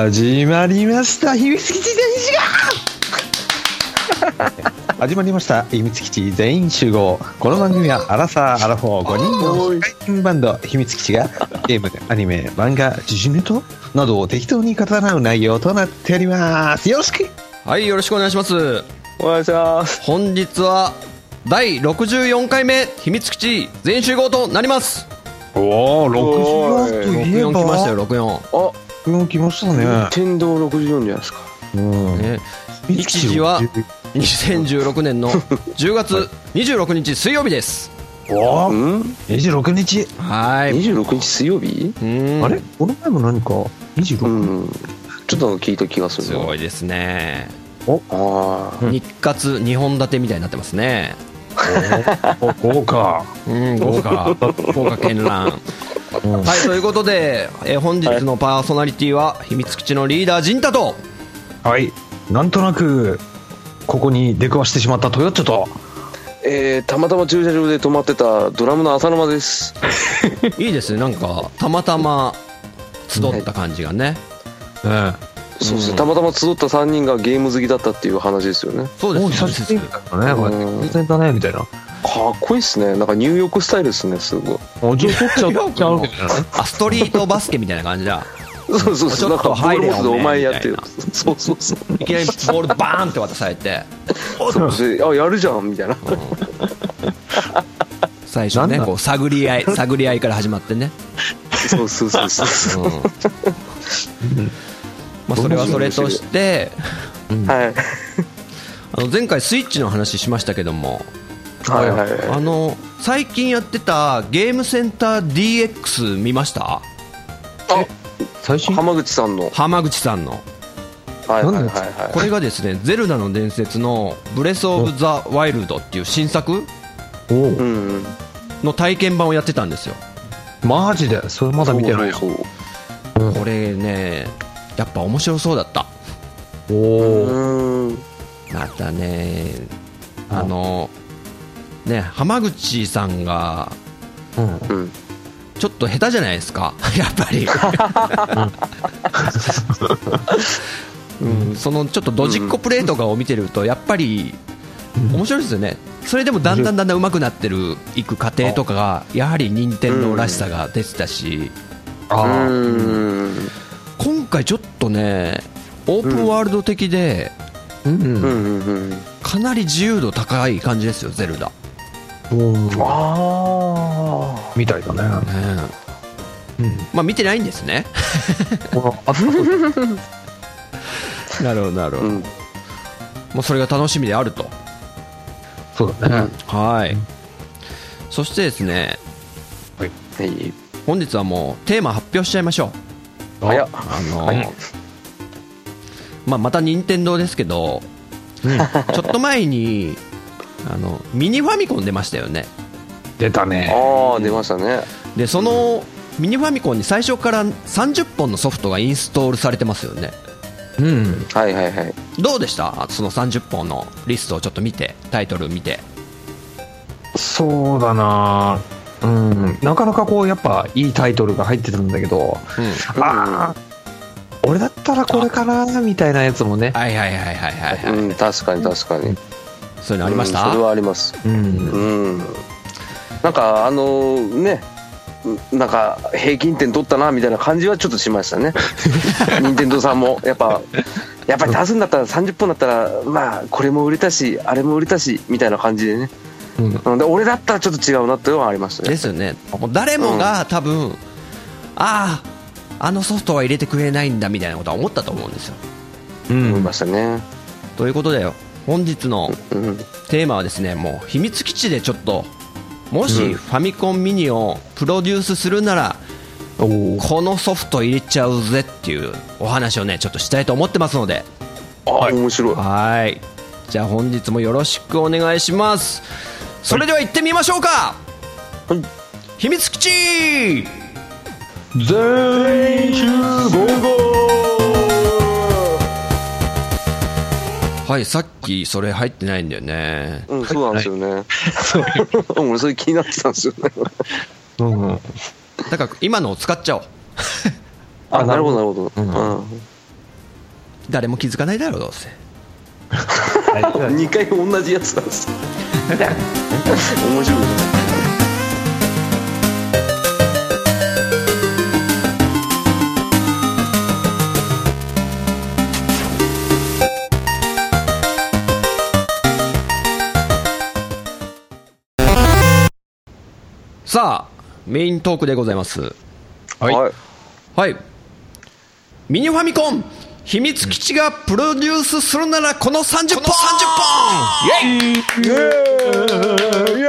始まりました秘密基地全員集合 始まりました秘密基地全員集合この番組はアラサー・アラフォー5人の社会人バンド秘密基地がゲームアニメ漫画時事ネタなどを適当に語らう内容となっておりますよろしくはい、よろしくお願いします。お願いします。本日は第64回目秘密基地全員集合となります。おお64といえ64ば来ましたよ、64。あ、64来ましたね天道64じゃないですか。うんね、日時は2016年の 10月26日水曜日です。おおうん？26日はい。?26 日水曜日？うんあれ？この前も何か？26、うん。ちょっと聞いた気がすするな。ごいですね。ああ。日活2本立てみたいになってますね。お豪華うん、豪華。豪華絢爛。はい、ということで、えー本日のパーソナリティは秘密基地のリーダー、陣太と、はい。なんとなくここに出くわしてしまったトヨッチョと。えー、たまたま駐車場で止まってたドラムの浅沼です。いいですね、なんか、たまたま集った感じがね。うん。そうですね。たまたま集った3人がゲーム好きだったっていう話ですよね。そうです久しぶりだね。こうやって偶然だねみたいなかっこいいっすね。なんかニューヨークスタイルですね、すごい。あじっちゃうあ、ストリートバスケみたいな感じだ。そうそうそう。ちょっとなんかボール持ってて入れよお前やって。そうそうそう。いきなりボールバーンって渡されて、そうそうあ、やるじゃんみたいな。最初ね、こう、探り合い、探り合いから始まってね。そうそうそうそう。うん。まあ、それはそれとして、はい。あの前回スイッチの話しましたけども、はいはい。はい。あの最近やってたゲームセンター DX 見ました？あ、最新？浜口さんの。浜口さんの。はいはいはいはい。これがですね「ゼルダの伝説」の「ブレス・オブ・ザ・ワイルド」っていう新作？の体験版をやってたんですよ。マジで？それまだ見てないこれねやっぱ面白そうだった。おお。またねあのね浜口さんがうん。うん。ちょっと下手じゃないですか？やっぱり、うん、そのちょっとドジっ子プレーとかを見てるとやっぱり面白いですよね。それでもだんだんだんだん上手くなってるいく過程とかがやはり任天堂らしさが出てたし。今回ちょっとねオープンワールド的でうん。うん。うん。うん。かなり自由度高い感じですよゼルダ、おーあみたいだね。ねうん。まあ見てないんですね。このあなるほどなるあ。うん。もうそれが楽しみであると。そうだね。はい、そしてですねはい。本日はもうテーマ発表しちゃいましょう。早っ。あの、はいまあ、また任天堂ですけど、ちょっと前にあのミニファミコン出ましたよね。出たね。ああ、出ましたね。でそのミニファミコンに最初から30本のソフトがインストールされてますよね。うん。はいはいはい。どうでした？その30本のリストをちょっと見てタイトル見て。そうだな。うん。なかなかこうやっぱいいタイトルが入ってたんだけど。うん。ああ俺だったらこれかなみたいなやつもね。はいはいはいはいはい、はい。うん、確かに確かに。そういうのありました、うんそれはあります。うんうん。なんか、あのーね、なんか、平均点取ったな、みたいな感じはちょっとしましたね。任天堂さんも。やっぱ、やっぱり出すんだったら30本だったら、まあ、これも売れたし、あれも売れたし、みたいな感じでね。うんうんで俺だったらちょっと違うなっていうのはありましたねで。すよねもう誰もが多分、あああのソフトは入れてくれないんだみたいなことは思ったと思うんですようん思いましたね。ということで本日のうん。テーマはですねもう秘密基地でちょっともしファミコンミニをプロデュースするなら、このソフト入れちゃうぜっていうお話をねちょっとしたいと思ってますので。あ、面白い。はい。じゃあ本日もよろしくお願いします。それでは行ってみましょうか、はい。秘密基地。全員集はいさっきそれ入ってないんだよねうん、そうなんですよね。俺それ気になってたんですよね。合うんだから今のを使っちゃおうあ、なるほど、なるほど。うんうん。誰も気づかないだろうどうせ 2回同じやつなんです。面白い。さあメイントークでございます。はい。はい。はい。ミニファミコン秘密基地がプロデュースするならこの30本。イエイ。イエーイ。イエ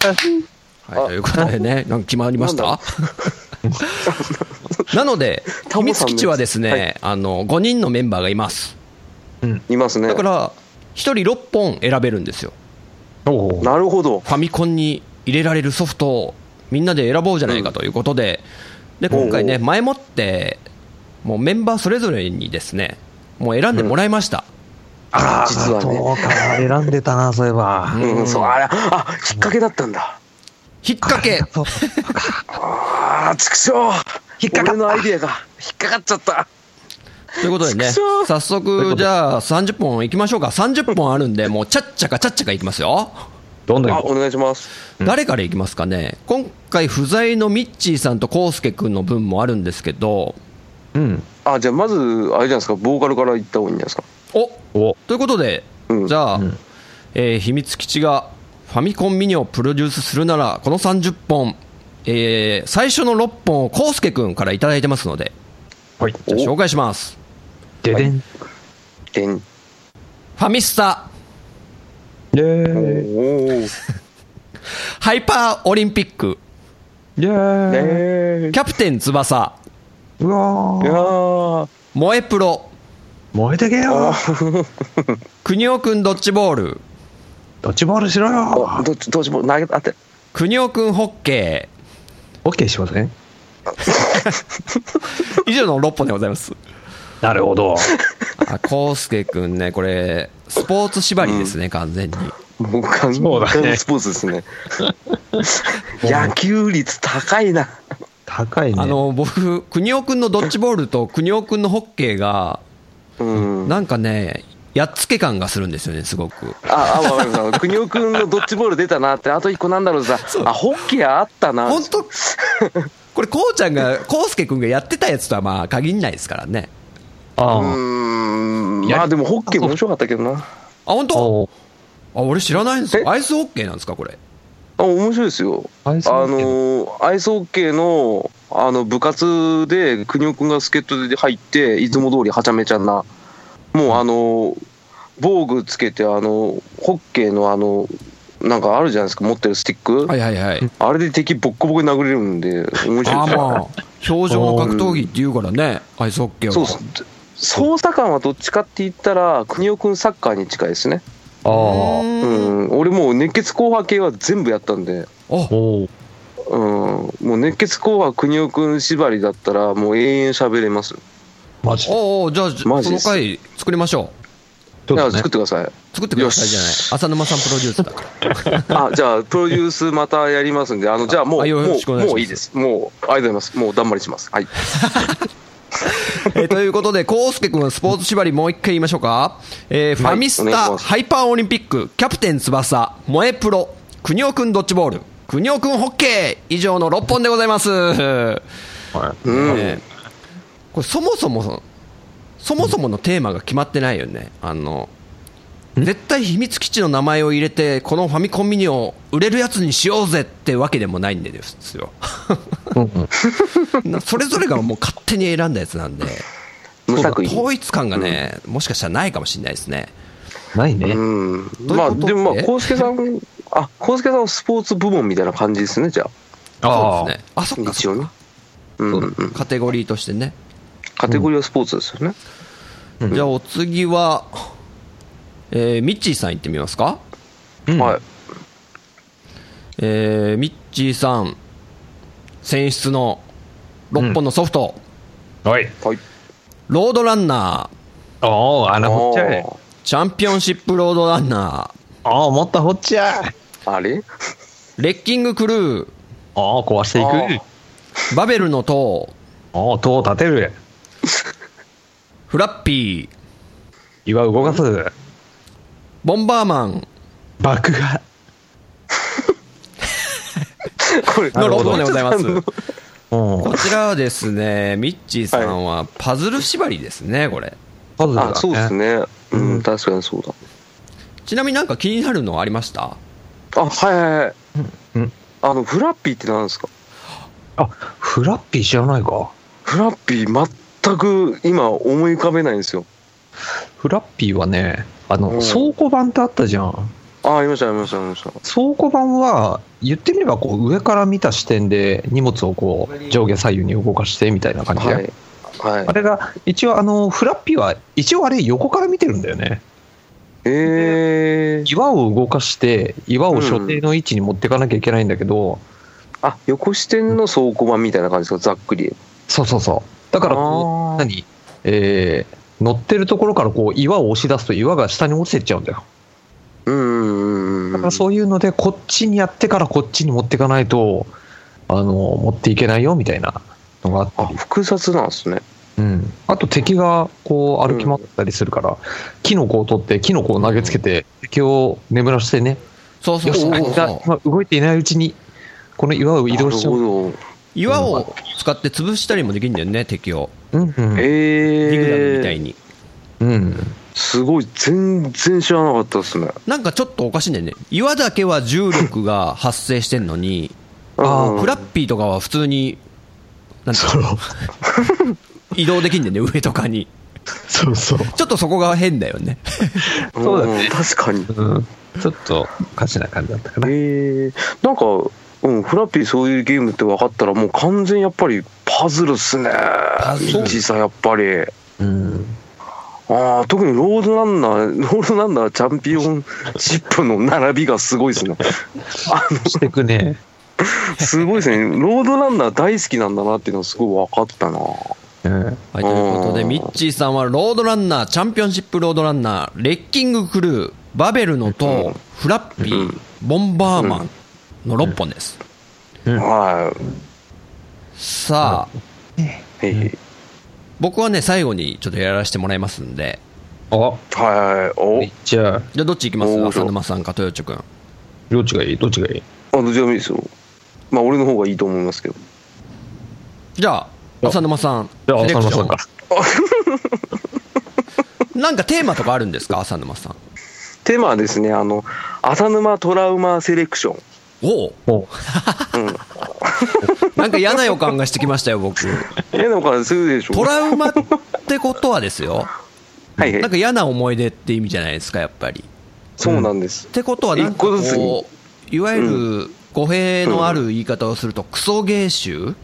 ーイ。はい、ということでね、なんか決まりました？なので、秘密基地はですね、はい。あの、5人のメンバーがいます。いますね。だか。ら、1人6本選べるんですよ。おお。なるほど。ファミコンに入れられるソフトをみんなで選ぼうじゃないかということで、で、今回ね、前もって、もうメンバーそれぞれにですね、もう選んでもらいました。ああ、実はねそうか、選んでたな、そういえば。うん、そう、あれ、あ、きっかけだったんだ。引っ掛けああ、畜生引っかかった俺のアイディアが引っかかっちゃった。ということでね早速、じゃあ30本いきましょうか。30本あるんで、もうちゃっちゃかちゃっちゃかいきますよ。あ、どんどんお願いします。誰からいきますかね、今回不在のミッチーさんとコウスケ君の分もあるんですけど、う。うん。あ、じゃあまず、あれじゃないですか、ボーカルから言った方がいいんじゃないですか？おおということで、うんじゃあ、うんえー秘密基地がファミコンミニをプロデュースするなら、この30本、えー最初の6本をコウスケ君からいただいてますので、はい。じゃあ紹介します。ででん。でん。ファミスタ、イェおーイ。ー。ハイパーオリンピック、イェーイ。えー。キャプテン翼、うわ。萌えプロ、燃えてけよ。くにおくんドッジボール、ドッジボールしろよお。どっち、どっちも投げたって。くにおくんホッケオッケーしますね。ー、以上の6本でございます。なるほど。あ、コウスケ君ね、これ、スポーツ縛りですね、完全に。もう完全にスポーツですね。野球率高いな。高いね。あの、僕、国尾くんのドッジボールと国尾くんのホッケーが、うん。なんかね、やっつけ感がするんですよね、すごく。あ、あ、わかりました。国尾くんのドッジボール出たなって、あと一個なんだろうさ、あ、ホッケーあったな。本当？これ、こうちゃんが、こうすけくんがやってたやつとはまあ限んないですからね。あうーん。まあでもホッケーも面白かったけどな。あ、本あ。当？おあ、俺知らないんですアイスホッケーなんですか、これ？あ、面白いですよ。アイスホッケーあのー、アイスホッケーの、あの、部活で、国尾くんが助っ人で入って、いつも通りはちゃめちゃな、もうあのー、防具つけて、あの、ホッケーのあの、なんかあるじゃないですか、持ってるスティック？はいはいはい。あれで敵ボッコボコに殴れるんで、面白ああいですよ。まあ、表情の格闘技って言うからね、アイスホッケーは。そうです。捜査官はどっちかって言ったら、国尾くんサッカーに近いですね。ああ。うん。ん。俺もう熱血硬派系は全部やったんで、あ、おうん。もう熱血硬派国尾くん縛りだったら、もう永遠喋れます。マジで？おじゃあ、じゃあその回作りましょう。いや、そうですね作ってください。作ってくださいじゃないよ。し浅沼さんプロデュースだから。あ、じゃあ、プロデュースまたやりますんで、あの、じゃあもう、もう、もういいです。もう、ありがとうございます。もう、だんまりします。はい。えーということで、コウスケ君はスポーツ縛りもう一回言いましょうか。えーファミスタ、ハイパーオリンピック、キャプテン翼、萌えプロ、国尾くんドッジボール、国尾くんホッケー、以上の6本でございます。はいこれそもそも、そもそものテーマが決まってないよね。あの、絶対秘密基地の名前を入れて、このファミコンミニを売れるやつにしようぜってわけでもないんですよ。うんうんな それぞれがもう勝手に選んだやつなんで。統一感がね、もしかしたらないかもしれないですね。ないね。まあ、でもまえあ、コウスケさん、あ、コウスケさんはスポーツ部門みたいな感じですね、じゃあ。そうですね。あ、そっか一応ね。カテゴリーとしてね。カテゴリーはスポーツですよね。じゃあお次は、えーミッチーさん行ってみますか？うんはい。えーミッチーさん、選出の6本のソフト、はい。はい。ロードランナー、おー、穴掘っちゃえ。チャンピオンシップロードランナおー、もっと掘っちゃえ。あれ？ー、レッキングクルー、おー、壊していあく。バベルの塔、お音を立てる。フラッピー、岩を動かす。ボンバーマン爆破。これの6本でございます。うん。こちらはですね、ミッチーさんはパズル縛りですね、これ。パズルだねあそうです。ねうん、確かにそうだちなみになんか気になるのありました？あはいはいはいうん。あのフラッピーって何ですか？あ、フラッピー知らないか。フラッピー全く今思い浮かべないんですよフラッピーはね、あの、うん。倉庫版ってあったじゃん。あありましたありましたありました。倉庫版は、言ってみればこう上から見た視点で荷物をこう上下左右に動かしてみたいな感じで、はい。はい。あれが一応あのフラッピーは一応あれ横から見てるんだよね。えー、岩を動かして岩を所定の位置に持っていかなきゃいけないんだけど、あ横視点の倉庫版みたいな感じですか？ざっくり。そうそうそう。だからこあー。う何？えー乗ってるところからこう岩を押し出すと岩が下に落ちてっちゃうんだよ。うんうんうんだからそういうのでこっちにやってからこっちに持っていかないとあの持っていけないよみたいなのがあったあり複雑なんですね。うん、あと敵がこう歩き回ったりするから、キノコを取ってキノコを投げつけて敵を眠らしてね、そうそうそう。そうあ動いていないうちにこの岩を移動しちゃう、岩を使って潰したりもできるんだよね、敵を。うんうん。ディグダムみたえー、いに。うん、すごい全然知らなかったですね。なんかちょっとおかしいんだよね。岩だけは重力が発生してんのに、あフラッピーとかは普通に、なんていうの？移動できんだよね、上とかに。そうそう、ちょっとそこが変だよね。そうだね。ん確かに。うん、ちょっとおかしな感じだったかな、えー、なんか、うん、フラッピーそういうゲームって分かったらもう完全やっぱりパズルっすね。パズル。ミッチーさんやっぱり。うん、ああ特にロードランナー ロードランナーチャンピオン シップの並びがすごいですね。あしてくね。のすごいですね。ロードランナー大好きなんだなっていうのがすごい分かったな。うん。はい、ということで、うん。ミッチーさんはロードランナー、チャンピオンシップロードランナー、レッキングクルー、バベルの塔、フラッピー、うん。ボンバーマンの6本です。うん。はさあ、い。へい僕はね、最後にちょっとやらせてもらいますんで、あ。はいはい。お。じゃあ。じゃあどっち行きます？浅沼さんか豊地君。どっちがいい？どっちがいい？あどちらもいいですよ。まあ俺の方がいいと思いますけど。じゃあ、浅沼さん。じゃあ浅野さんから。なんかテーマとかあるんですか？浅沼さん。テーマはですねあの浅沼トラウマセレクションおう。おう。ん。なんか嫌な予感がしてきましたよ、僕。えなんかするでしょ。トラウマってことはですよ。はいはい。なんか嫌な思い出って意味じゃないですか、やっぱり。そうなんです。ってことは、なんかこう、いわゆる語弊のある言い方をすると、クソ芸集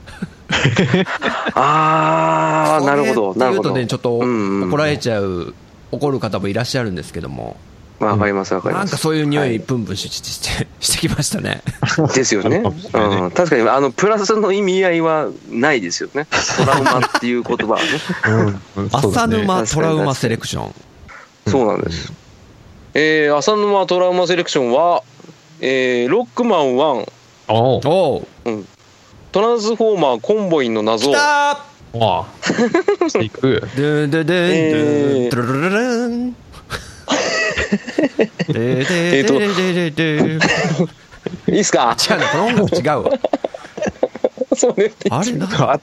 ああなるほどクソ芸っていうとね、なるほどちょっと怒られちゃう、怒る方もいらっしゃるんですけども、わかりますわかります。なんかそういう匂はい。プンプンしして してきましたね。ですよね、うん、確かにあのプラスの意味合いはないですよね。トラウマっていう言葉はね。うん。浅ね。沼トラウマセレクション。そうなんです、えー、浅沼トラウマセレクションは、えー、ロックマン1おう。おう。トランスフォーマーコンボインの謎。来たああしていく。ドゥンドゥドゥンドゥでででででででいいっすか？違うねこの音楽違うわ。そうねあれなあ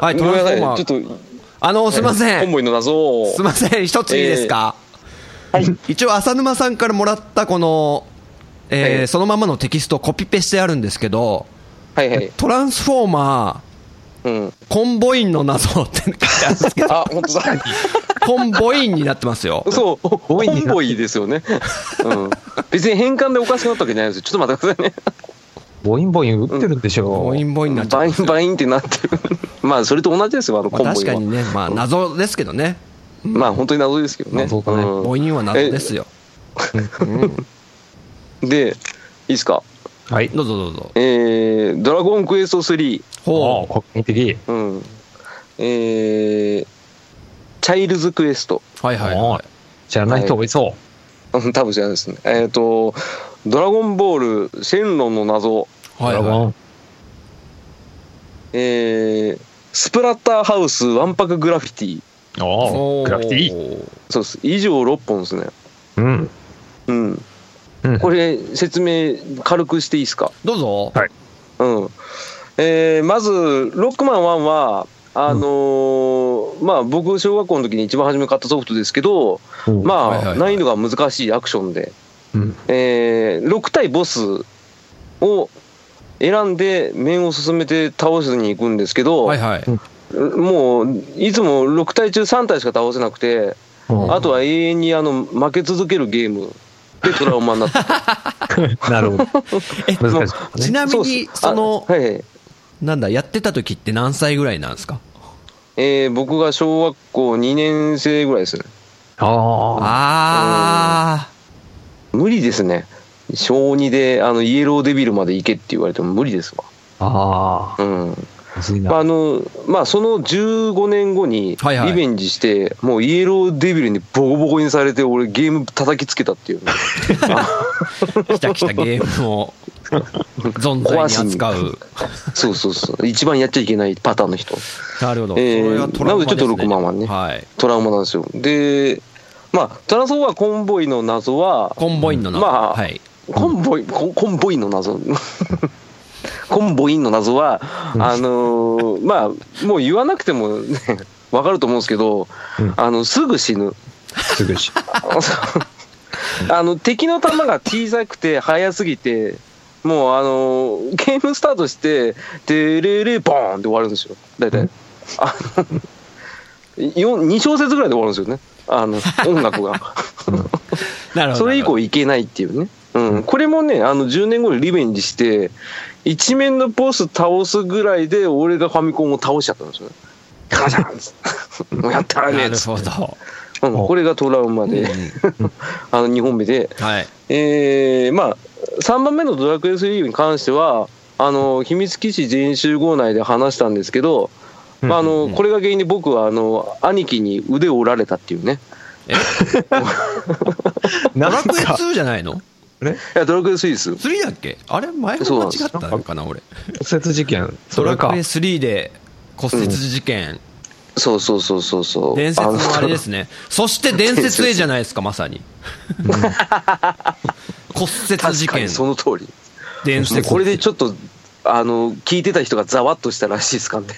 はいトランスフォーマー。いちょっとあのすいません。の謎をすいません一ついいですか、一応浅沼さんからもらったこの、えーええそのままのテキストコピペしてあるんですけどはいはい。トランスフォーマうん。ーコンボインの謎って書いてあるんですけど。あ本当だ。コンボインになってますよ。そう。コンボイですよね。うん。別に変換でおかしくなったわけじゃないですよ。ちょっと待ってくださいね。ボインボイン打ってるんでしょボインボインになっちゃバインバインってなってる。まあそれと同じですよあのまあ、コンボイは。確かにね、まあ、謎ですけどね、まあ本当に謎ですけどね。謎だねうん。ボインは謎ですよ。でいいですか？はいどうぞどうぞ。えー、ドラゴンクエスト3ほああ国民的うんえー、チャイルズクエストう。はいはいはい。知らない人多いそうん多分じゃないですねえっ、とドラゴンボールシェンロンの謎う、はいはドラゴンえー、スプラッターハウスわんぱくグラフィティ。おおグラフィティ。ィ。そうです。以上6本ですね。うん。うん。うんこれ、説明軽くしていいですか？どうぞ。はいうん。えーまず、ロックマン1は、あのーまあ、僕、小学校の時に一番初めに買ったソフトですけど、まあ、はいはいはい難易度が難しいアクションで、うん。えー6対ボスを選んで面を進めて倒しに行くんですけど、はいはい。もういつも6体中3体しか倒せなくて、うんあとは永遠にあの負け続けるゲームでトラウマになった。なるほど。難しい、ね。ちなみに、そのあ、はいはいなんだ、やってた時って何歳ぐらいなんですか？えー僕が小学校2年生ぐらいですね。ああ。あ無理ですね。小2であのイエローデビルまで行けって言われても無理ですわ。ああ。うん。まああのまあ、その15年後にはいはいリベンジして、もうイエローデビルにボコボコにされて、俺、ゲーム叩きつけたっていうね、ー、来た来たゲームを存在に扱う。そうそうそう、一番やっちゃいけないパターンの人、なるほど。えーねなのでちょっとロックマンはねはい。トラウマなんですよ。で、まあ、トランスフォーマーコンボイの謎は、コンボインのな。まあはい。コンボイ、コンボイの謎。コンボインの謎は、あのーまあ、もう言わなくてもね、わかると思うんですけど、うんあの、すぐ死ぬ。すぐし。あの敵の弾が小さくて速すぎて、もうあのゲームスタートして、でれれボーンって終わるんですよ、大体。あの2小節ぐらいで終わるんですよね、あの 音楽が。それ以降いけないっていうね。うん、これもね、あの10年後にリベンジして、一面のボス倒すぐらいで、俺がファミコンを倒しちゃったんですよ。ね。ガチャンっつ って。もうやったらねなるっつって。ほど。うんこれがトラウマで、あの2本目で、はい。えーまあ、3番目のドラクエ3に関しては、あの秘密基地全員集合内で話したんですけど、まあ、あのこれが原因で僕はあの兄貴に腕を折られたっていうね、え？ドラクエ2じゃないの？いやドラクエ3です。?3 だっけ？あれ前も間違ったのかな俺。骨折事件。それかドラクエ。3で骨折事件。そうそうそうそうそう。伝説のあれですね。ね。そして伝説へじゃないですか、まさに。骨折確事件。かにその通り。伝説。これでちょっと、あの、聞いてた人がざわっとしたらしいですからね。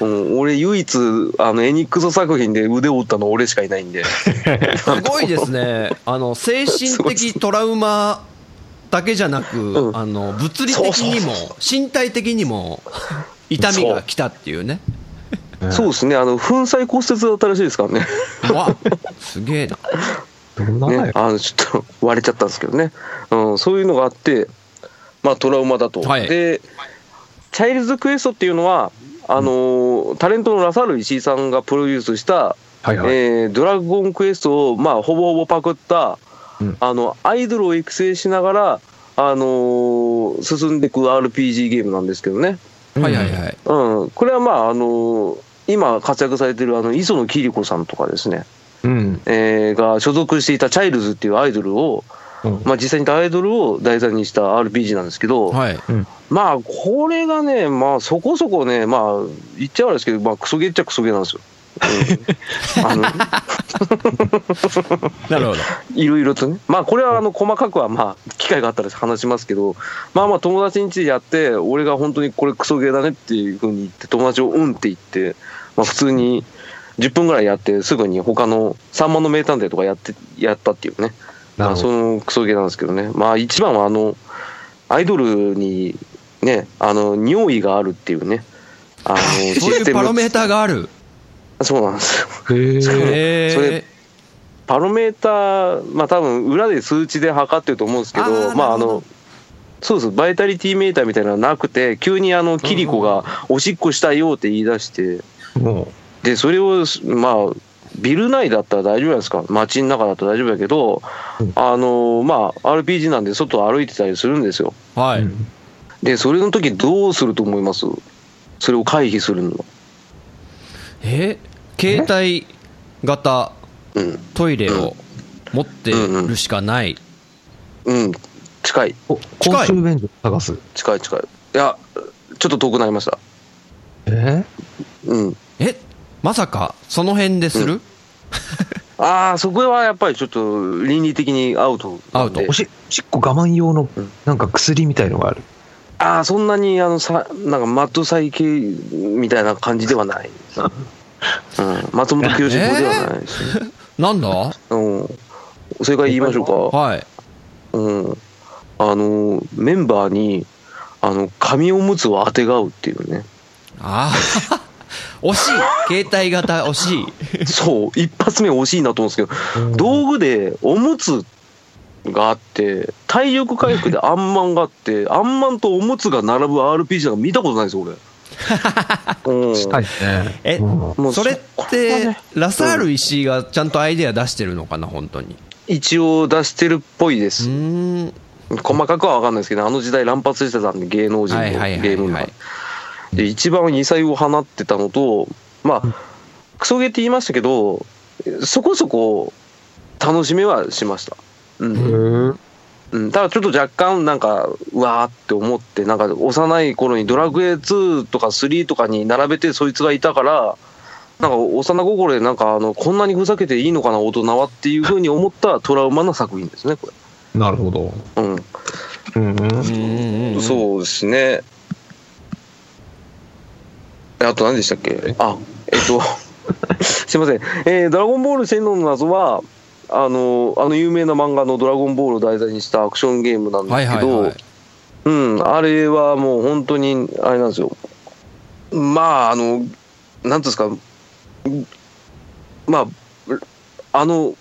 うん、俺唯一あのエニックス作品で腕を折ったの俺しかいないんで。すごいですね。あの、精神的トラウマだけじゃなく、うん。あの、物理的にも、身体的にも、痛みが来たっていうね。そう。ですね。あの粉砕骨折だったらしいですからね。わすげえな。ねあのちょっと割れちゃったんですけどね、うん、そういうのがあってまあトラウマだと、はい。でチャイルズクエストっていうのはあのータレントのラサール石井さんがプロデュースした、はいはい。えードラゴンクエストを、まあ、ほぼほぼパクった、うんあのアイドルを育成しながら、あのー進んでいく RPG ゲームなんですけどね、はいはいはい。うん、これはまあ、あのー今活躍されてるあの磯野桐子さんとかですね、うん。えーが所属していたチャイルズっていうアイドルを、うんまあ、実際にアイドルを題材にした RPG なんですけど、はい。まあこれがね、まあ、そこそこね、まあ、言っちゃうんですけど、まあ、クソゲーっちゃクソゲーなんですよ。うん あの なるほど。いろいろとね、まあこれはあの細かくはまあ機会があったら話しますけど、まあまあ友達ん家でやって、俺が本当にこれクソゲーだねっていうふうに言って、友達をうんって言って、まあ普通に10分ぐらいやって、すぐに他の3万の名探偵とかやって、やったっていうね、まあそ。のクソゲーなんですけどね、まあ一番はあの、アイドルにね、あの、尿意があるっていうね、あの、シそういうパロメーターがある。そうなんですよ。へえ。それへパロメーター、まあ多分裏で数値で測ってると思うんですけど、あーまああの、そうです、バイタリティメーターみたいなのなくて、急にあの、キリコがおしっこしたいよって言い出して、もで、それを、まあ、ビル内だったら大丈夫なんですか？街の中だったら大丈夫だけど、うんあの、まあ、RPG なんで外歩いてたりするんですよ。ーはい。うんで、それの時どうすると思います？それを回避するのは。え？携帯型うん。トイレを持ってるしかない。うん。近い。う、近い公衆便所探す？近い近い。いや、ちょっと遠くなりました。え？うん。え？まさかその辺でする、ああ、そこはやっぱりちょっと倫理的にアウト。アウおしおしっこ我慢用のなんか薬みたいのがある。ああ、そんなに、あの、さ、なんかマットサイ系みたいな感じではない。うん。松本清志法ではないですね。なんだ？うん。それから言いましょうか。はい。うん。あの、メンバーに、あの、紙おむつをあてがうっていうね。ああ。惜しい携帯型惜しい。そう、一発目惜しいなと思うんですけど、道具でおむつがあって、体力回復でアンマンがあって、アンマンとおむつが並ぶ RPG なんか見たことないですよ、俺。うん。したいね。え、うんもうそれってね、ラサール石井がちゃんとアイデア出してるのかな、本当に。一応出してるっぽいでうす。ーん。細かくは分かんないですけど、あの時代乱発してたんで、芸能人のゲはいはいはいームがはい。。で、一番異彩を放ってたのと、まあ、クソゲーって言いましたけど、そこそこ楽しめはしました。うん。うんうん、ただちょっと若干なんか、うわーって思って、なんか幼い頃にドラクエ2とか3とかに並べてそいつがいたから、なんか幼心でなんかあの、こんなにふざけていいのかな、大人はっていうふうに思ったトラウマな作品ですね、こなるほど。うんうんうん。そうですね。えあと何でしたっけ？あ、えっと、すいません。えードラゴンボール洗脳の謎は、あの、あの有名な漫画のドラゴンボールを題材にしたアクションゲームなんはいですけど、はいはい。うん、あれはもう本当に、あれなんですよ。まあ、あの、なんていうんですか、まあ、あの、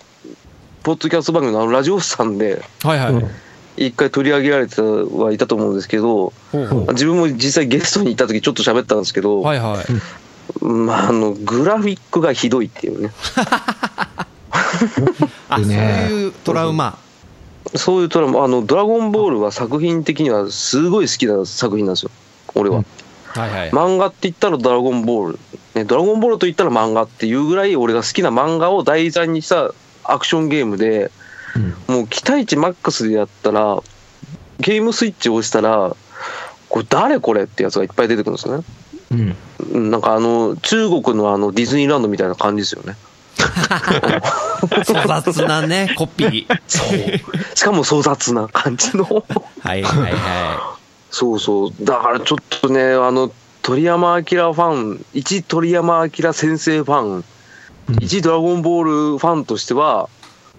ポッドキャスト番組のあのラジオさんで、はいはい。うん一回取り上げられてはいたと思うんですけど、自分も実際ゲストに行った時ちょっと喋ったんですけど、はいはい。まあ、あの、グラフィックがひどいっていうね。あ、そうねいうトラウマ。そういうトラウマ、あの、ドラゴンボールは作品的にはすごい好きな作品なんですよ。俺は。はいはい。漫画って言ったらドラゴンボール、ね、ドラゴンボールと言ったら漫画っていうぐらい俺が好きな漫画を題材にしたアクションゲームでもう期待値マックスでやったらゲームスイッチを押したらこれ誰これってやつがいっぱい出てくるんですよね。うん。うんなんかあの中国のあのディズニーランドみたいな感じですよね。粗雑なね、コピー。しかも粗雑な感じの。はいはいはそうそう。だからちょっとねあの鳥山明ファン一鳥山明先生ファン一ドラゴンボールファンとしては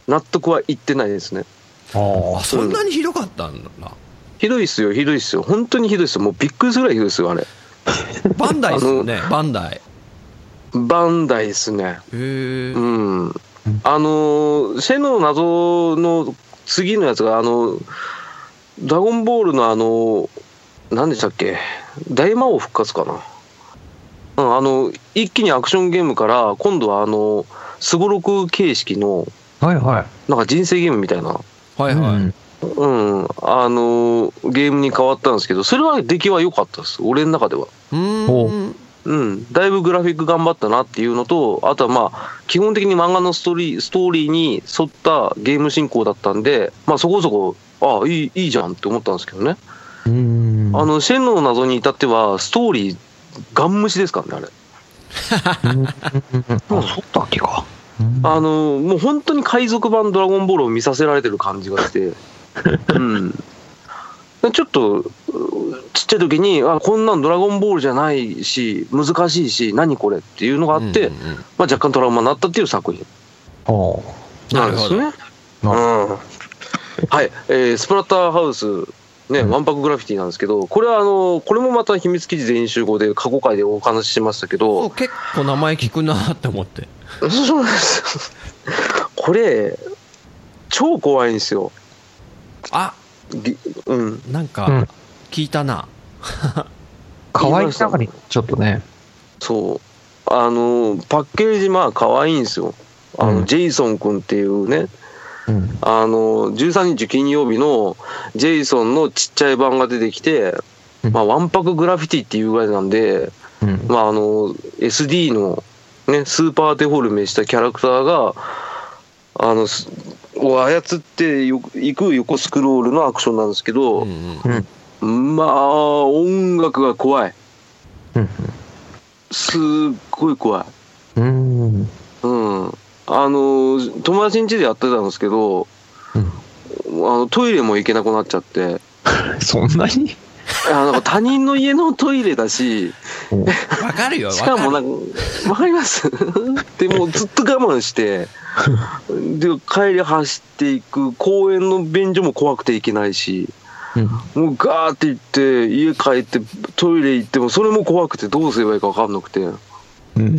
納得はいってないですねあい。ああ、そんなにひどかったんだな。ひどいっすよひどいっすよ本当にひどいっすよもうびっくりするぐらいひどいっすよあれ バンダイですよね、バンダイ。バンダイですねへえう。んあのシェの謎の次のやつがあのドラゴンボールのあの何でしたっけ？大魔王復活かなうんあの一気にアクションゲームから今度はあのすごろく形式のはいはい。なんか人生ゲームみたいなはいはい。うんうん、あのゲームに変わったんですけど、それは出来は良かったです、俺の中では。うーん。うん、だいぶグラフィック頑張ったなっていうのと、あとはまあ、基本的に漫画のストーリーストーリーに沿ったゲーム進行だったんで、まあそこそこ、ああ、いいいいじゃんって思ったんですけどね。うん。あの、シェンの謎に至っては、ストーリー、ガン無視ですからね、あれ。そうだっけか。うん。あの、もう本当に海賊版ドラゴンボールを見させられてる感じがして、うん。ちょっと、うちっちゃい時に、あ、こんなんドラゴンボールじゃないし、難しいし、何これっていうのがあって、うんうんうん。まあ若干トラウマになったっていう作品。なんですね。はい、えースプラッターハウス、ね、うん。ワンパクグラフィティなんですけど、これはあの、これもまた秘密基地全員集合で過去回でお話ししましたけど、結構名前聞くなって思って。そうなんです。これ、超怖いんですよ。あぎうん。うんなんか、聞いたな。可愛い中に、ちょっとね。そう。あの、パッケージまあ可愛いんですよ。あの、うんジェイソン君っていうね、うん。あの、13日金曜日のジェイソンのちっちゃい版が出てきて、うんまあ、ワンパクグラフィティっていうぐらいなんで、うん。まあ、あの、SD のね、スーパーデフォルメしたキャラクターが、あの、を操ってよいく横スクロールのアクションなんですけど、うんうんまあ、音楽が怖い。すっごい怖い。うん。うん。あの、友達ん家でやってたんですけど、あのトイレも行けなくなっちゃって、そんなに？あなんか他人の家のトイレだし、わかるよ、わしかもな。んか、わかります？でもうずっと我慢して、で、帰り走っていく、公園の便所も怖くて行けないし、もうガーって行って、家帰ってトイレ行っても、それも怖くてどうすればいいか分かんなくて、うん。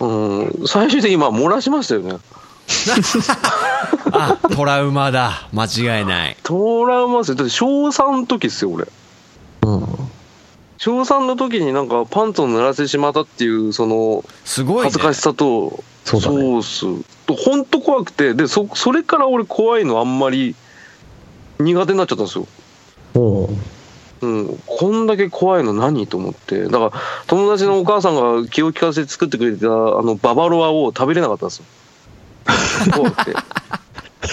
うん、最終的にまあ漏らしましたよね。あ、トラウマだ。間違いない。トラウマですよ。だって小3の時っすよ、俺。うん。小3の時になんかパンツを濡らしてしまったっていう、その、すごいね。恥ずかしさと、そうだねそうっす。本当怖くて、で、そ、それから俺怖いのあんまり苦手になっちゃったんですよ。おううん、こんだけ怖いの何と思って。だから、友達のお母さんが気を利かせて作ってくれてた、あの、ババロアを食べれなかったんですよ。怖くて。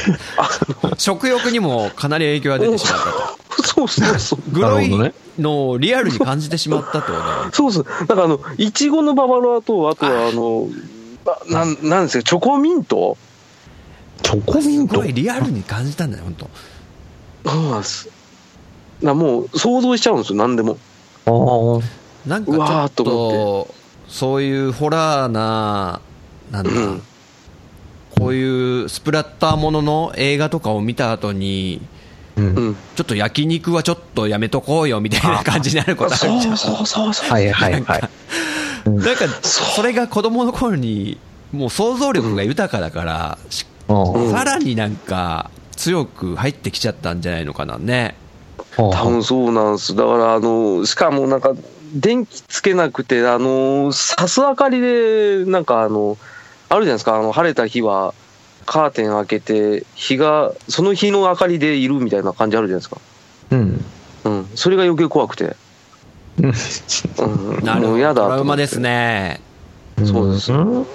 食欲にもかなり影響が出てしまったと。そうそうそう。グロいのをリアルに感じてしまったとだよ そうそう。なんかあの、いちごのババロアと、あとはあの、ななんなんですよ、チョコミント？チョコミント？すごいリアルに感じたんだよ、本当。そうなんです。なもう想像しちゃうんですよ、何でも。ああ。なんかちょっと、そういうホラーな、なんだ、うんこういうスプラッターものの映画とかを見た後に、うんうん。ちょっと焼肉はちょっとやめとこうよみたいな感じになることあるじゃん。そうそうそう。はいはいはい。なんか、それが子供の頃に、もう想像力が豊かだから、しうんさらになんか、強く入ってきちゃったんじゃないのかなね。多分そうなんです。だから、あの、しかもなんか、電気つけなくて、あの、さす明かりで、なんかあの、あるじゃないですか、あの、晴れた日は、カーテン開けて、日が、その日の明かりでいるみたいな感じあるじゃないですか。うん。うん。それが余計怖くて。うんうん。なるほど。もう嫌だトラウマですね。そうですん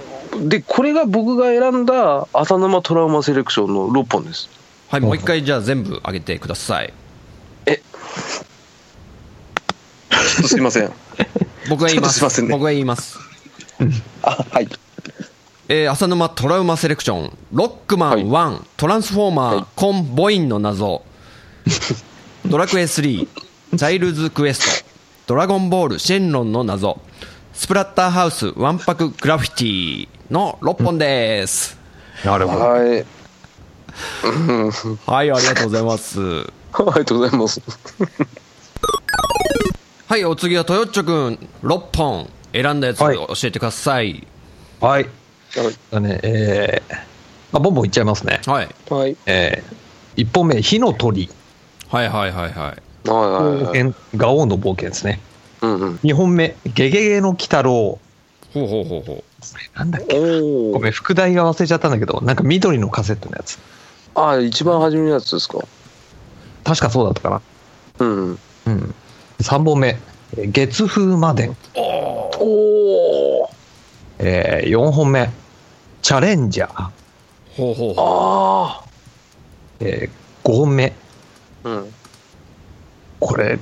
で、これが僕が選んだ浅沼トラウマセレクションの6本です。はい、もう一回じゃあ全部上げてください。すいません。僕が言います。すいませんね僕が言います。あ、はい。えー浅沼トラウマセレクション、ロックマン1、トランスフォーマー、はいコンボインの謎、ドラクエ3、チャイルズクエスト、ドラゴンボール、シェンロンの謎、スプラッターハウス、ワンパクグラフィティの6本です。なるほど。はい。はい、ありがとうございます。ありがとうございます。はい、お次はトヨッチョくん、6本選んだやつはいを教えてください。はい。だね、えー、まあ、ボンボンいっちゃいますね。はい。はい。えー、1本目、火の鳥。はいはいはいはい。はいはい冒はい。険、ガオーの冒険ですね。うんうん。2本目、ゲゲゲの鬼太郎。ほうほうほうほなんだっけおごめん、副題が忘れちゃったんだけど、なんか緑のカセットのやつ。あ、一番初めのやつですか。確かそうだったかな。うん。うん。3本目、えー月風魔伝。おお。えー、4本目、チャレンジャー。う。ほうほうほあえー、5本目、あ。うん。これ、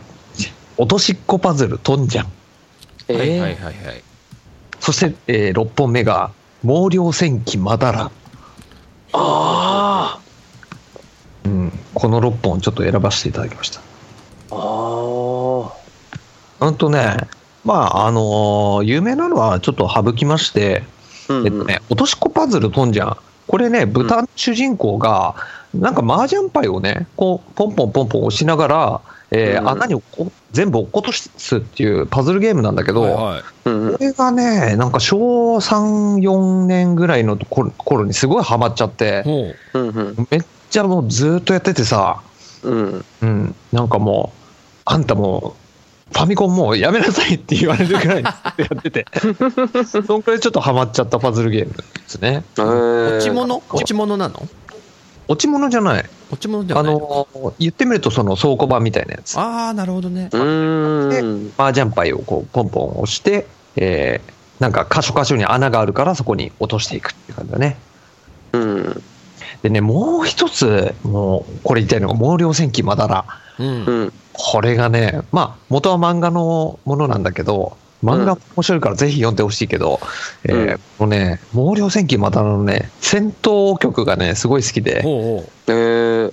落としっこパズル、トンジャン。う。えはいはいーはいはい。そして、えー、6本目が、毛量戦記マダラ。あうん。この6本ちょっと選ばせていただきました。あ。ああ。うんとね、まあ、あのー有名なのはちょっと省きまして、うんえっとね、落としっこパズルトンジャン。これね、豚の主人公が、なんか麻雀牌をね、こう、ポンポンポンポン押しながら、えーうん穴にこ全部落っことすっていうパズルゲームなんだけど、はいはい。こ。れがね、なんか小3、4年ぐらいの頃頃にすごいハマっちゃって。めっちゃもうずっとやっててさ、うん。うん、なんかもう、あんたもう、ファミコンもうやめなさいって言われるぐらいやってて、そんくらいちょっとハマっちゃったパズルゲームですね。えー落ち物落ち物なの落ち物じゃない。落ち物ではあないのの、言ってみるとその倉庫版みたいなやつ。ああ、なるほどね。うーん。麻雀牌をこうポンポン押して、えーなんか箇所箇所に穴があるからそこに落としていくっていう感じだね。うん。でね、もう一つ、もう、これ言いたいのが、毛量戦記まだら。うん。うん。これがね、まあ、元は漫画のものなんだけど、漫画面白いからぜひ読んでほしいけど、えーうんこのね、毛量戦記またのね、戦闘曲がね、すごい好きで、ほうほえー、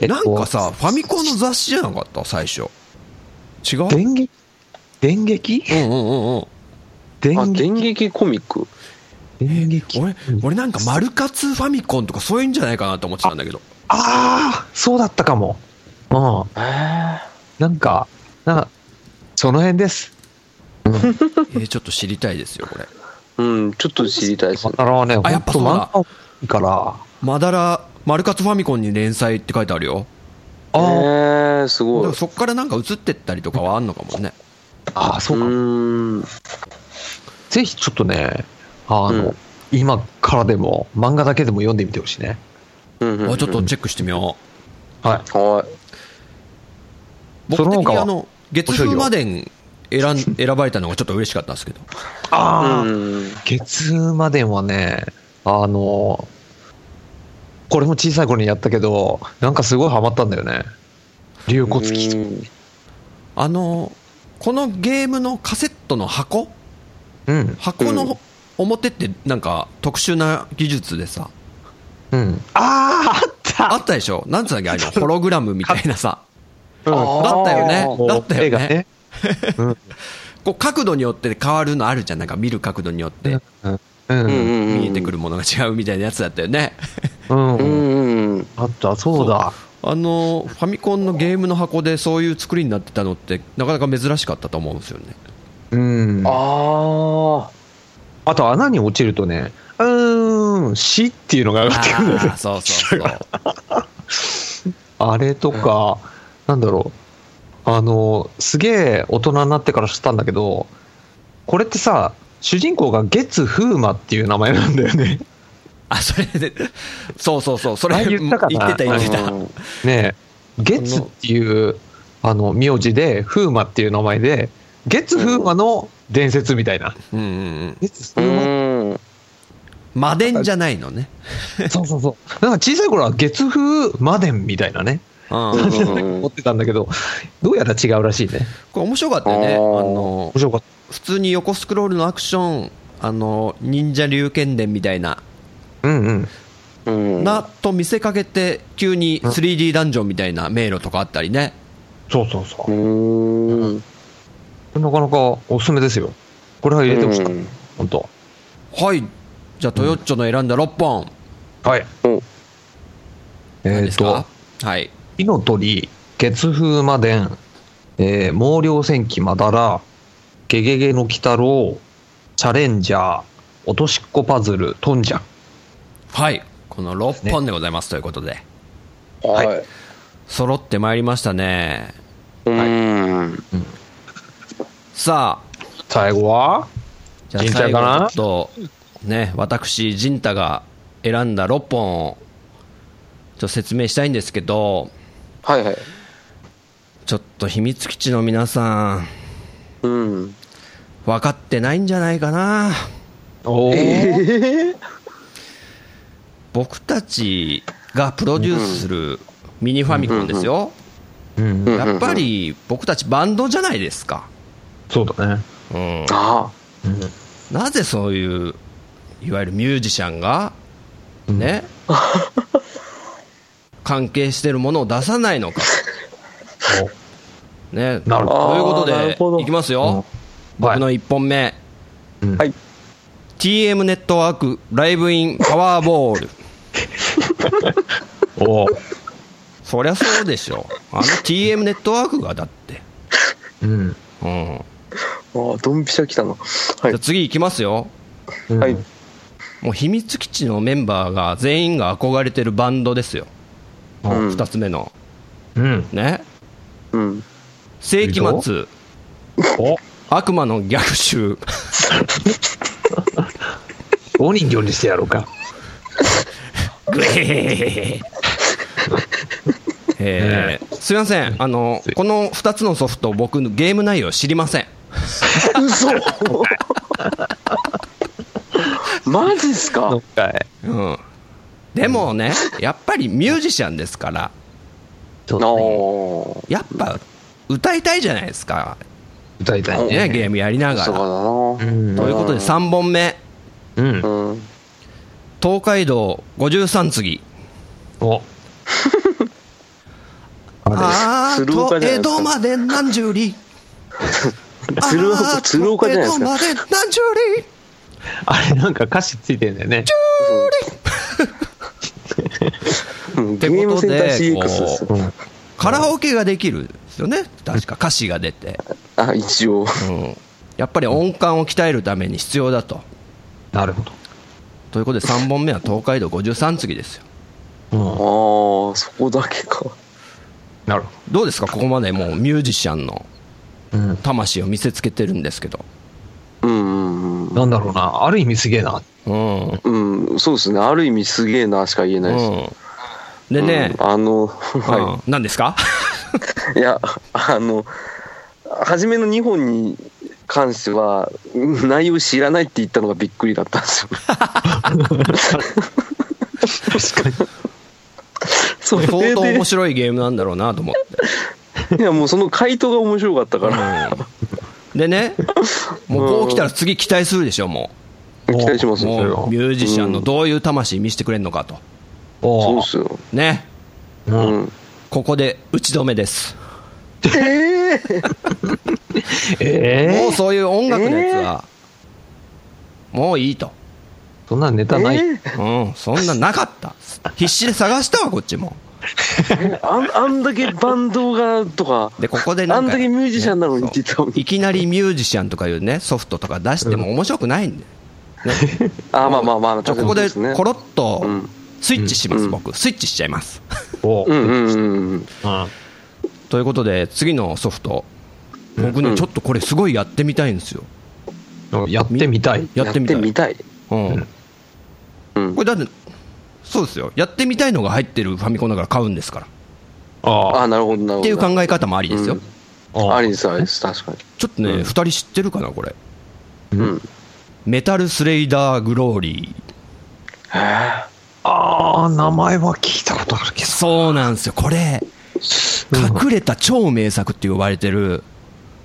えっとなんかさ、ファミコンの雑誌じゃなかった？最初。違う？電撃？電撃？うんうんうんうん。あ、電撃？電撃コミック電撃？俺、俺なんかマルカツファミコンとかそういうんじゃないかなと思ってたんだけど。ああ、そうだったかも。うん。えなんか、なんか、その辺です。えーちょっと知りたいですよ、これ。うん、ちょっと知りたいですね。ね、あやっぱそうだほんと漫画いいから、マダラ、マルカツファミコンに連載って書いてあるよ。えあー、すごいだから。そっからなんか映ってったりとかはあんのかもね。あ、ああ、そううか。ーん。ぜひちょっとね、あの、うん今からでも、漫画だけでも読んでみてほしいね。うんうんうんあちょっとチェックしてみよはい。はい。う。僕的その他はにあの、月風魔伝選ん選ばれたのがちょっと嬉しかったんですけど。ああ、うん。月まではね、あの、これも小さい頃にやったけど、なんかすごいハマったんだよね。龍骨基うんあの、このゲームのカセットの箱？うん。箱の表ってなんか特殊な技術でさ、うん。ああ、あったあったでしょ？なんつうんだっけ？あれ ホログラムみたいなさ。うんあーだったよねだったよね。こう角度によって変わるのあるじゃん。なんか見る角度によってうんうん。見えてくるものが違うみたいなやつだったよね。うん。うんうんうん。あった、そうだ。あの、ファミコンのゲームの箱でそういう作りになってたのってなかなか珍しかったと思うんですよね。うん。ああと穴に落ちるとね、うーん、死っていうのが上がってくるんだ。そうそうそう。あれとか、なんだろう。あの、すげえ大人になってから知ったんだけど、これってさ、主人公が月風磨っていう名前なんだよね。あ、それで、そうそうそう、それあ言ったかな言ってたあ。言ってた。うんねえ、月っていう、あの、名字で、風磨っていう名前で、月風磨の伝説みたいな。うんうんうん。月う風磨ん。魔伝じゃないのね。そうそうそう。なんか小さい頃は月風魔伝みたいなね、思ってたんだけど、どうやら違うらしいね。れ面白かったよね。あの面、白かっ普通に横スクロールのアクション、あの、忍者龍剣伝みたいな、た。うんうん。うん。な、と見せかけて、急に 3D ダンジョンみたいな迷路とかあったりね。そうそうそうう。ん。なかなかおすすめですよ。これは入れてほしかったうん。本当。はい。じゃあ、トヨッチョの選んだ6本。はい。うん何えっ、ですか？と、はい。火の鳥、月風魔伝、えー、毛量戦記まだら、ゲゲゲの鬼太郎、チャレンジャー、落としっこパズル、トンジャン。はい。この6本でございますということで。はい。揃ってまいりましたね。うん。さあ、最後は？じゃあ陣最後太かなちょっと、ね、私、陣太が選んだ6本を、ちょっと説明したいんですけど、はいはい。ちょっと秘密基地の皆さん、うん。分かってないんじゃないかな。おーえ僕たちがプロデュースするミニファミコンですよ。うんうんやっぱり僕たちバンドじゃないですか。そうだね。うんあうんなぜそういう、いわゆるミュージシャンが、ね、関係してるものを出さないのか。ね、なるほどということで、いきますよ。うん僕の1本目。うんはい TM ネットワークライブインパワーボール。おーそりゃそうでしょ。あの TM ネットワークがだって。うん。うん。あ。ああ、ドンピシャ来たな。はいじゃあ。次行きますよ。うんはい。もう秘密基地のメンバーが全員が憧れてるバンドですよ。うん二つ目の。うん。ね。うん。世紀末、お悪魔の逆襲、お人形にしてやろうか。グヘえー。すいません。あの、この2つのソフト、僕、ゲーム内容知りません。嘘。マジっすか？うん、でもね、やっぱりミュージシャンですから、ちょっあとねー。やっぱ歌いたいじゃないですか、歌いたいね、ね。ゲームやりながそうら。ということで、3本目、うん。うん東海道53次。お。ああーと江戸まで何十里。鶴岡じゃないですかと江戸まで何十里。あれなんか歌詞ついてんだよね。うんてゲームセンターことでこうん。カラオケができるんですよね。確か歌詞が出て。あ一応うん。やっぱり音感を鍛えるために必要だと。なるほど。ということで3本目は東海道53次ですよ。うんああそこだけかなるほどうですか？ここまでもうミュージシャンのど。うん。魂を見せつけてるんですけど。うんうんうんなんだろうな。ある意味すげえな。うん。うん、そうですね。ある意味すげえなしか言えないです。うん。でね、うんあの、はうん、何ですか？い。いや、あの、初めの2本に関しては、うん内容知らないって言ったのがびっくりだったんですよ。確かに。それ相当面で、白いゲームなんだろうなと思って。いや、もうその回答が面白かったから、うんでね、もうこう来たら次期待するでしょ、も期待しまう。すもよ。うミュージシャンのどういう魂見せてくれるのかと。そうっすよ。ね。う。うんん。ここで打ち止めです。ええええもうそういう音楽のやつは、もういいと。そんなネタない。えうん、そんななかった。必死で探したわ、こっちも。あんあんだけバンドがとか、で、ここでなんか、あんだけミュージシャンなのにって言ったのに。いきなりミュージシャンとかいうね、ソフトとか出しても面白くないんで。ね、あ、まあまあまあ、ちょここでねコロッとうんスイッチします、うん僕。スイッチしちゃいます。おうんうんうんうん。うんということで、次のソフト、僕ね、うんちょっとこれすごいやってみたいんですよ。やってみたい。やってみたい。やってみたい。うん。うんこれだって、そうですよ。やってみたいのが入ってるファミコンだから買うんですから。ああ、なるほど、なるほど。っていう考え方もありですよ。あ。ありです、ありです、確かに。ちょっとね、うん二人知ってるかな、これ。うん。メタルスレイダーグローリー。へああ、名前は聞いたことあるけど。そうなんですよ。これ、隠れた超名作って呼ばれてる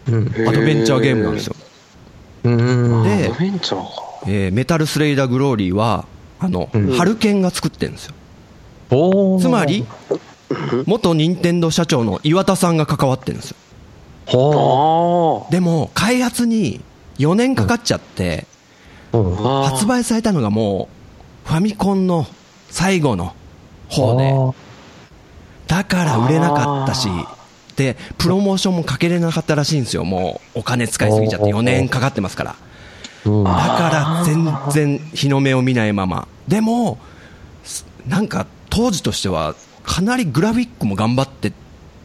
アドベンチャーゲームなんですよ。うん。で。えーメタルスレイダーグローリーは、あの、うんハルケンが作ってるんですよ。つまり、元任天堂社長の岩田さんが関わってるんですよ。でも、開発に4年かかっちゃって。発売されたのがもう、ファミコンの最後の方で、だから売れなかったしあ、で、プロモーションもかけれなかったらしいんですよ。もう、お金使いすぎちゃって4年かかってますから。うんだから全然日の目を見ないまま。でも、すなんか当時としては、かなりグラフィックも頑張って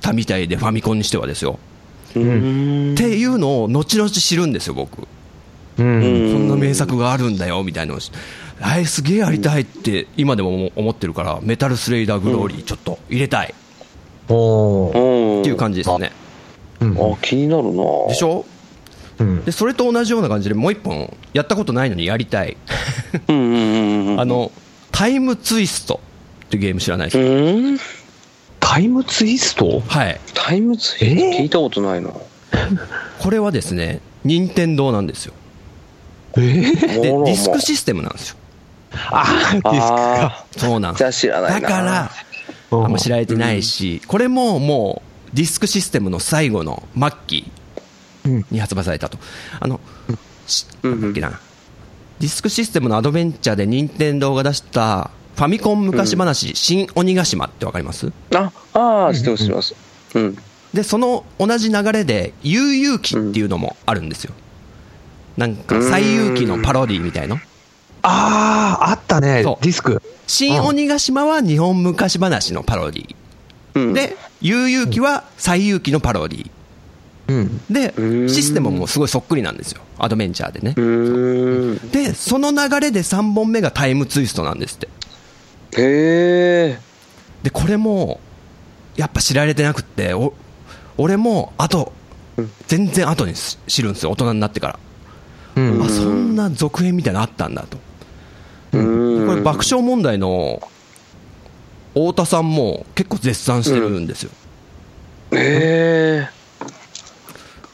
たみたいで、ファミコンにしてはですよ。うんっていうのを後々知るんですよ、僕。うん。うんこんな名作があるんだよみたいなのをあれすげえやりたいって今でも思ってるから、メタルスレイダーグローリーちょっと入れたいうん。っていう感じですね。うんあ、気になるな。でしょ？うんで、それと同じような感じでもう一本やったことないのにやりたい。あ、の、タイムツイストっていうゲーム知らないですか、うんタイムツイスト？はい。タイムツイストえー聞いたことないな。これはですね、任天堂なんですよ。えー、で、ディスクシステムなんですよ。あー、ディスクか。そうなんです。知らないな。だから、あんま知られてないし、これももう、ディスクシステムの最後の末期うんに発売されたと。あの、しうんなんだっけな。ディスクシステムのアドベンチャーで任天堂が出した、ファミコン昔話、新鬼ヶ島ってわかります？あ、ああ、知ってます、知ってます。うん。で、その同じ流れで、悠々記っていうのもあるんですよ。なんか、最遊記のパロディみたいな。ああ、あったねそう、ディスク。新鬼ヶ島は日本昔話のパロディ。うん、で、悠々記は最遊記のパロディ。うん。でシステムもすごいそっくりなんですよ。アドベンチャーでね。でその流れで3本目がタイムツイストなんですって。へえでこれもやっぱ知られてなくってお俺も後うん。全然後にし知るんですよ。大人になってから、うん。あそんな続編みたいなのあったんだとうん。これ爆笑問題の太田さんも結構絶賛してるんですよ、へえ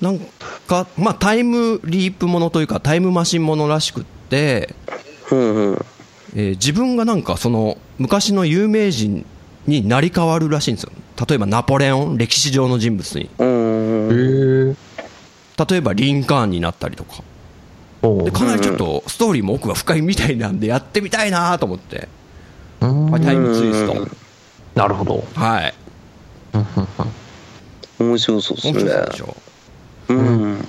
なんか、まあ、タイムリープものというかタイムマシンものらしくって、うんうん。えー自分がなんかその昔の有名人になり変わるらしいんですよ。例えばナポレオン歴史上の人物に。例えばリンカーンになったりとかでかなりちょっとストーリーも奥が深いみたいなんでやってみたいなと思って、うん。はいタイムツイスト。なるほど。はい。うんうんうん面白そうです面ね白いでしょ。うん。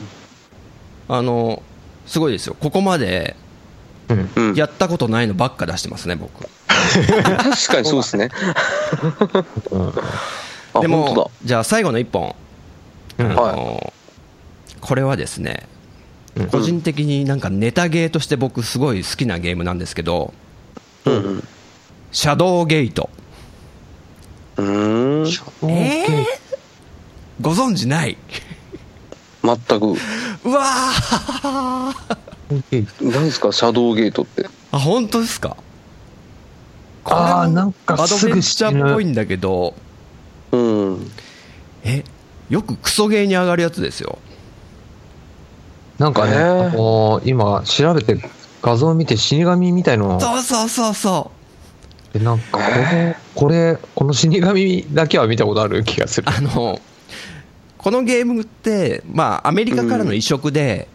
あのすごいですよ。ここまでやったことないのばっか出してますね僕。確かにそうですね。あでもじゃあ最後の1本、うん。あのこれはですね個人的になんかネタゲーとして僕すごい好きなゲームなんですけどだうんシャドウゲート。うん。うん。えーご存知ない？全く。うわー。何ですか？シャドウゲートって。あ本当ですか？あーなんかアドすベンチャーっぽいんだけど。うん。えよくクソゲーに上がるやつですよなんかね、へー。あのー今調べて画像を見て死神みたいのそうそうそうそでなんかこれ、これ、この死神だけは見たことある気がする。う。あのこのゲームってまあアメリカからの移植で、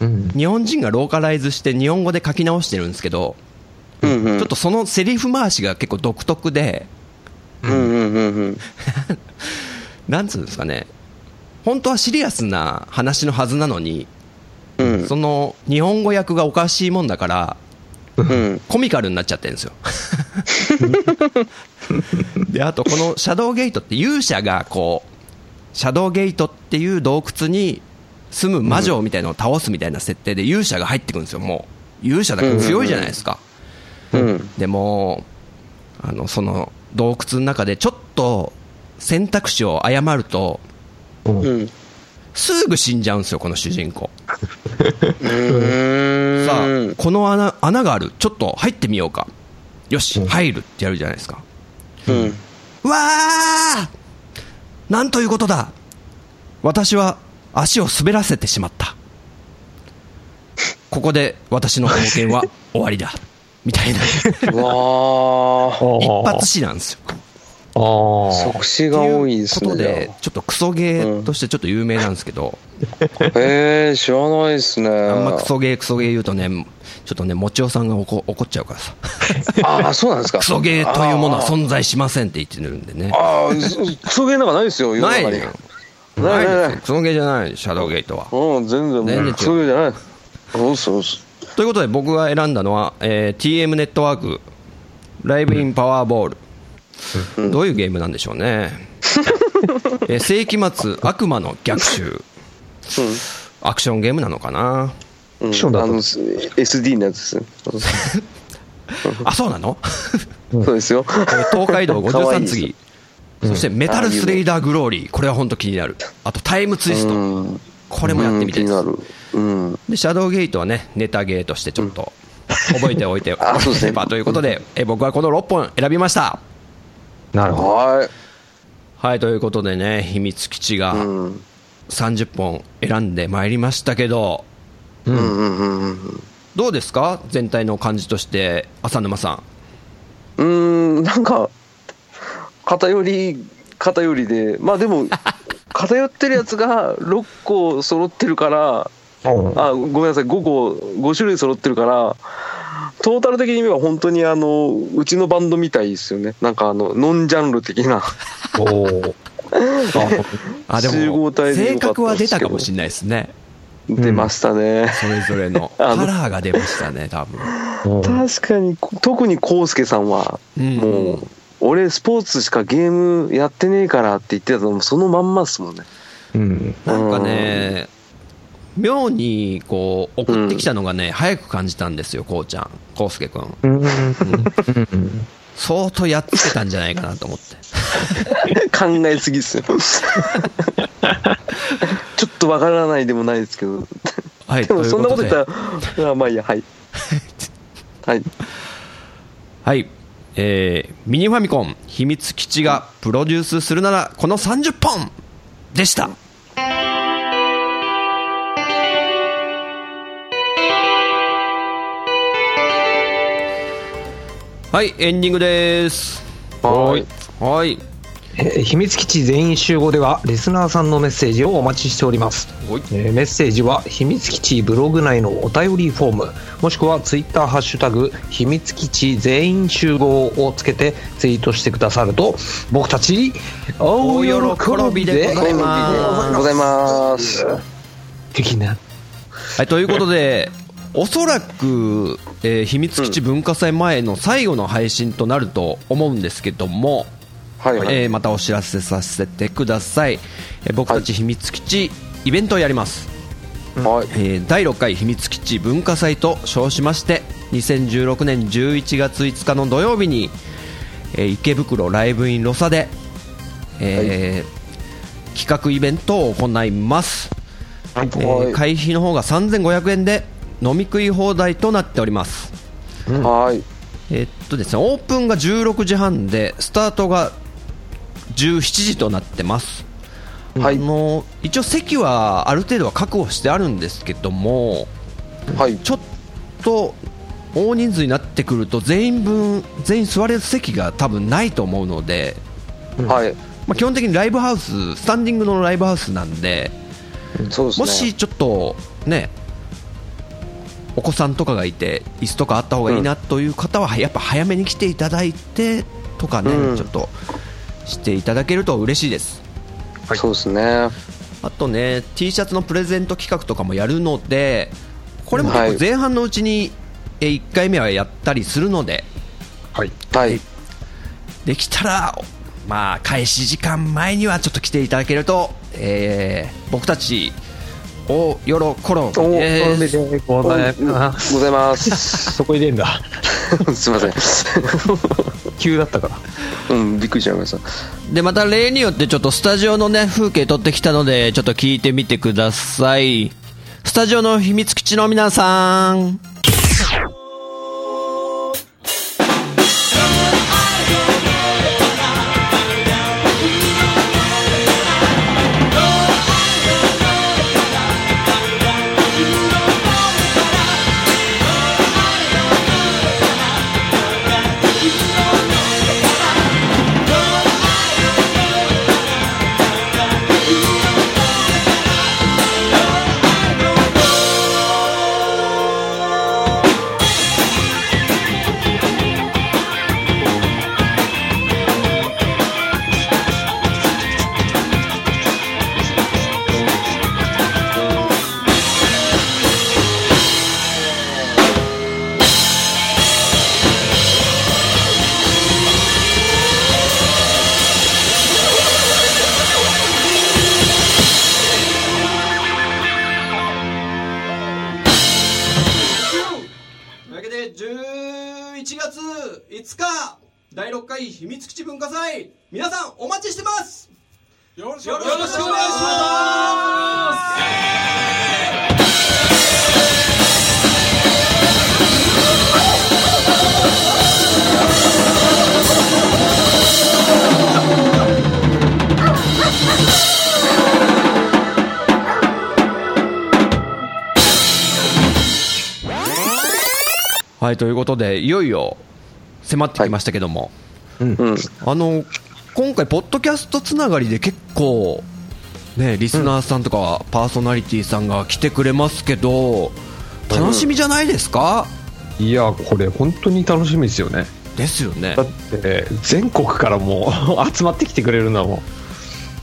うん。日本人がローカライズして日本語で書き直してるんですけど、うんうん。ちょっとそのセリフ回しが結構独特でうんうんうんうん。なんつうんですかね。本当はシリアスな話のはずなのに、うん。その日本語訳がおかしいもんだからうん。コミカルになっちゃってるんですよ。であとこのシャドウゲートって勇者がこうシャドウゲートっていう洞窟に住む魔女みたいなのを倒すみたいな設定で勇者が入ってくるんですよもう。勇者だから強いじゃないですか、うん。でもあのその洞窟の中でちょっと選択肢を誤るとうんうんすぐ死んじゃうんですよこの主人公。うん。さあこの穴穴がある。ちょっと入ってみようか。よしうん。入るってやるじゃないですか。うん。うわあなんということだ。私は足を滑らせてしまった。ここで私の冒険は終わりだ。みたいな。うわー。一発死なんですよ即死が多いですということねでちょっとクソゲーとしてちょっと有名なんですけど、へえ知らないですね。あんまクソゲークソゲー言うとねちょっとねもちおさんが怒怒っちゃうからさ。ああそうなんですか。クソゲーというものは存在しませんって言ってるんでね。ああそクソゲーなんかないですよ世の中に。ないないないないですよ。クソゲーじゃないシャドウゲートは。うん全然。全然クソゲーじゃない。そうそうそということで僕が選んだのは、えー TM ネットワーク。ライブインパワーボール、どういうゲームなんでしょうね、えー世紀末悪魔の逆襲。アクションゲームなのかな。う、うん、ションだと。あの SD のやつですね。あそうなの？そうですよ。えー東海道かわいい53です次。そしてメタルスレイダーグローリー。これは本当気になる。あとタイムツイスト。うん。これもやってみたいです。でシャドウゲートはねネタゲーとしてちょっと覚えておいて あそうですね。ということでえ僕はこの6本選びましたなるほど。はい。はいということでね秘密基地がうん。30本選んでまいりましたけど。うんどうですか？全体の感じとして浅沼さん。うーんなんか偏り偏りで。まあでも 偏ってるやつが6個揃ってるから。う。んあごめんなさい。5個5種類揃ってるからトータル的には本当にあのうちのバンドみたいですよね。なんかあのノンジャンル的な。おー。あで集も性格は出たかもしれないですね。出ましたね、それぞれの カラーが出ましたね多分。うん。確かに特に康介さんはうんもう俺スポーツしかゲームやってねえからって言ってたのもそのまんまっすもんね。うん。なんかね、妙にこう送ってきたのがね、早く感じたんですよ、こうちゃん、こうすけくん。うん。相当やっつけたんじゃないかなと思って。考えすぎっすよ。ちょっとわからないでもないですけど。はい、でもそんなこと言ったら、あまあいいや、はい。はい。はい、えーミニファミコン秘密基地がプロデュースするならこの30本でした。はい、エンディングです。はい。はい。えー秘密基地全員集合ではリスナーさんのメッセージをお待ちしております、はいえーメッセージは秘密基地ブログ内のお便りフォームもしくはツイッターハッシュタグ秘密基地全員集合をつけてツイートしてくださると僕たち大喜びでございますございます。的なはい、ということで、おそらく、えー秘密基地文化祭前の最後の配信となると思うんですけども、はいはい。えーまたお知らせさせてください、えー僕たち秘密基地イベントをやります、はい。えー第6回秘密基地文化祭と称しまして2016年11月5日の土曜日に、えー池袋ライブインロサで、えー企画イベントを行います、えー会費の方が3500円で飲み食い放題となっておりますはい。えーっとですねオープンが16時半でスタートが17時となってます、はいあの一応席はある程度は確保してあるんですけどもはい。ちょっと大人数になってくると全員分全員座れる席が多分ないと思うので、はい。まあ、基本的にライブハウススタンディングのライブハウスなんでそうですね。もしちょっとねお子さんとかがいて椅子とかあった方がいいなという方はやっぱ早めに来ていただいてとかね、うん。ちょっとしていただけると嬉しいです。そうですね。あとね T シャツのプレゼント企画とかもやるのでこれも結はい。構前半のうちに1回目はやったりするのではい。はい。できたらまあ開始時間前にはちょっと来ていただけると、えー僕たちおよろころおですございますございます。そこ入れんだ すいません。急だったからうん、びっくりしちゃいました。でまた例によってちょっとスタジオのね風景撮ってきたのでちょっと聞いてみてくださいスタジオの秘密基地の皆さん第6回秘密基地文化祭。皆さんお待ちしてます。よろしくお願いします。はいということでいよいよ迫ってきましたけども、うん。あの今回、ポッドキャストつながりで結構、ね、リスナーさんとかパーソナリティさんが来てくれますけど、楽しみじゃないですか、いやこれ本当に楽しみですよね。ですよね。だ。って全国からもう 集まってきてくれるんだも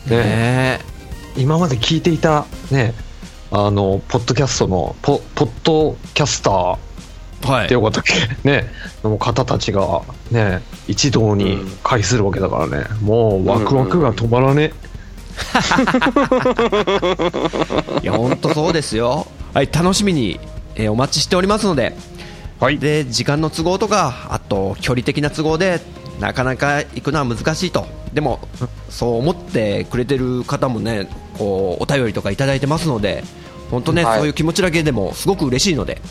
んね。ね。今まで聞いていたねあのポッドキャストのポポッドキャスターはい。ってよかったっけねの方たちがね一堂に会するわけだからね。もうワクワクが止まらねいや本当そうですよ。はい楽しみに、えーお待ちしておりますので。はい。で時間の都合とかあと距離的な都合でなかなか行くのは難しいと。でもそう思ってくれてる方もねこうお便りとかいただいてますので本当ね、はい。そういう気持ちだけでもすごく嬉しいので、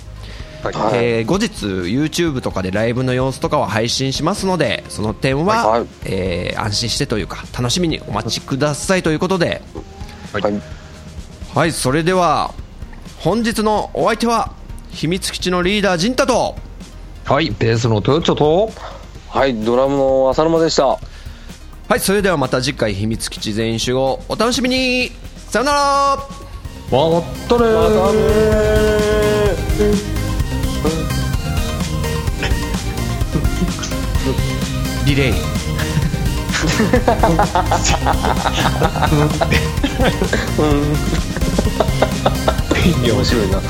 はい。はいえー後日 YouTube とかでライブの様子とかは配信しますのでその点は、はいえー安心してというか楽しみにお待ちくださいということで。はい。はい。はいそれでは本日のお相手は秘密基地のリーダー陣太と。はい。ベースのトヨッチョと、はいドラムの浅沼でした。はいそれではまた次回秘密基地全員集合お楽しみに。さよなら。まったねレー面白いな